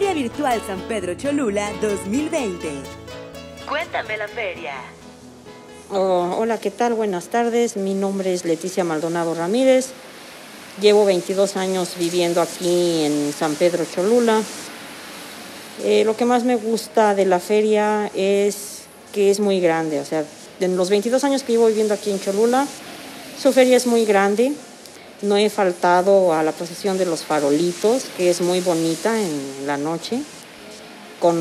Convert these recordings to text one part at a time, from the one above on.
Feria Virtual San Pedro Cholula 2020. Cuéntame la feria. Oh, hola, ¿qué tal? Buenas tardes. Mi nombre es Leticia Maldonado Ramírez. Llevo 22 años viviendo aquí en San Pedro Cholula. Eh, lo que más me gusta de la feria es que es muy grande. O sea, en los 22 años que llevo viviendo aquí en Cholula, su feria es muy grande. No he faltado a la procesión de los farolitos, que es muy bonita en la noche, con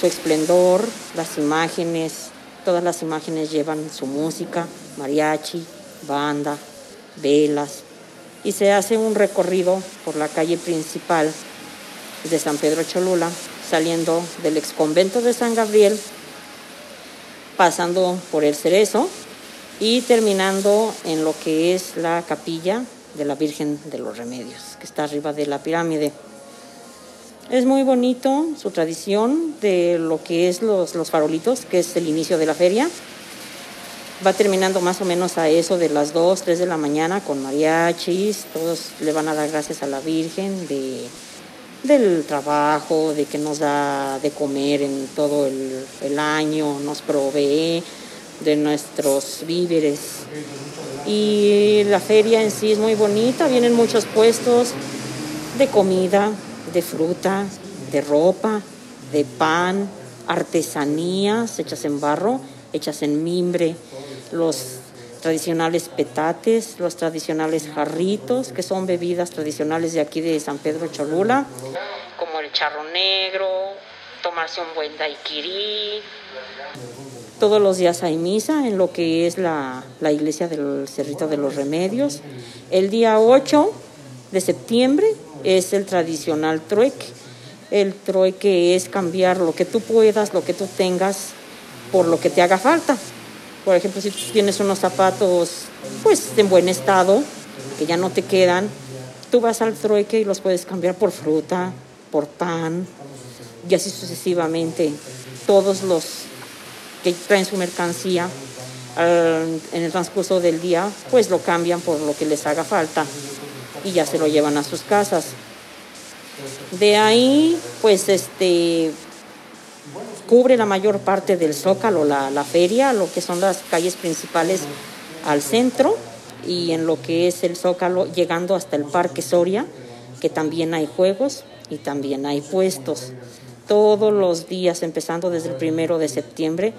su esplendor, las imágenes, todas las imágenes llevan su música, mariachi, banda, velas, y se hace un recorrido por la calle principal de San Pedro Cholula, saliendo del ex convento de San Gabriel, pasando por el Cerezo y terminando en lo que es la capilla de la Virgen de los Remedios, que está arriba de la pirámide. Es muy bonito su tradición de lo que es los, los farolitos, que es el inicio de la feria. Va terminando más o menos a eso de las 2, 3 de la mañana con mariachis. Todos le van a dar gracias a la Virgen de, del trabajo, de que nos da de comer en todo el, el año, nos provee de nuestros víveres. Y la feria en sí es muy bonita, vienen muchos puestos de comida, de fruta, de ropa, de pan, artesanías hechas en barro, hechas en mimbre, los tradicionales petates, los tradicionales jarritos, que son bebidas tradicionales de aquí de San Pedro Cholula, como el charro negro, tomarse un buen daiquiri, todos los días hay misa en lo que es la, iglesia del Cerrito de los Remedios. El día 8 de septiembre es el tradicional trueque. El trueque es cambiar lo que tú puedas, lo que tú tengas, por lo que te haga falta. Por ejemplo, si tienes unos zapatos pues en buen estado, que ya no te quedan, tú vas al trueque y los puedes cambiar por fruta, por pan, y así sucesivamente. Todos los que traen su mercancía en el transcurso del día, pues lo cambian por lo que les haga falta y ya se lo llevan a sus casas. De ahí, pues este cubre la mayor parte del zócalo, la, la feria, lo que son las calles principales al centro y en lo que es el zócalo llegando hasta el Parque Soria, que también hay juegos y también hay puestos todos los días, empezando desde el primero de septiembre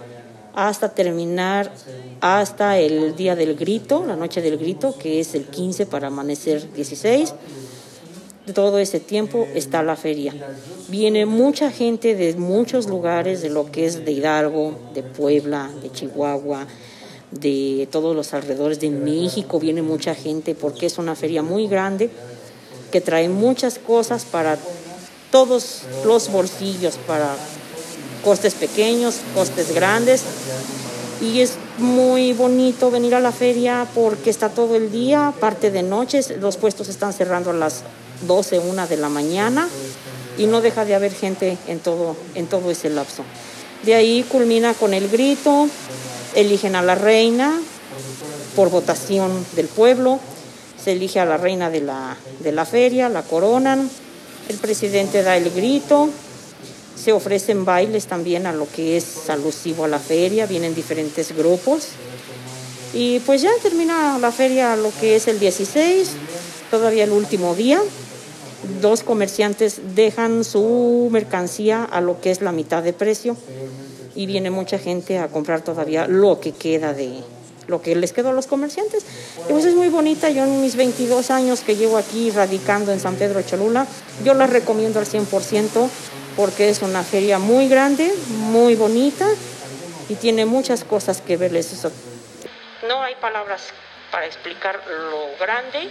hasta terminar hasta el día del grito, la noche del grito, que es el 15 para amanecer 16. Todo ese tiempo está la feria. Viene mucha gente de muchos lugares, de lo que es de Hidalgo, de Puebla, de Chihuahua, de todos los alrededores de México. Viene mucha gente porque es una feria muy grande que trae muchas cosas para todos los bolsillos, para costes pequeños, costes grandes. Y es muy bonito venir a la feria porque está todo el día, parte de noches, los puestos están cerrando a las 12, 1 de la mañana y no deja de haber gente en todo, en todo ese lapso. De ahí culmina con el grito, eligen a la reina por votación del pueblo, se elige a la reina de la, de la feria, la coronan, el presidente da el grito, se ofrecen bailes también a lo que es alusivo a la feria, vienen diferentes grupos. Y pues ya termina la feria lo que es el 16, todavía el último día. Dos comerciantes dejan su mercancía a lo que es la mitad de precio y viene mucha gente a comprar todavía lo que queda de lo que les quedó a los comerciantes. Y pues es muy bonita, yo en mis 22 años que llevo aquí radicando en San Pedro Cholula, yo la recomiendo al 100% porque es una feria muy grande, muy bonita y tiene muchas cosas que verles. Eso. No hay palabras para explicar lo grande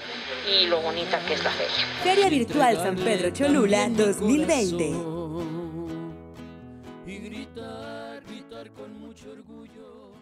y lo bonita que es la feria. Feria Virtual San Pedro Cholula 2020. Y gritar, gritar con mucho orgullo.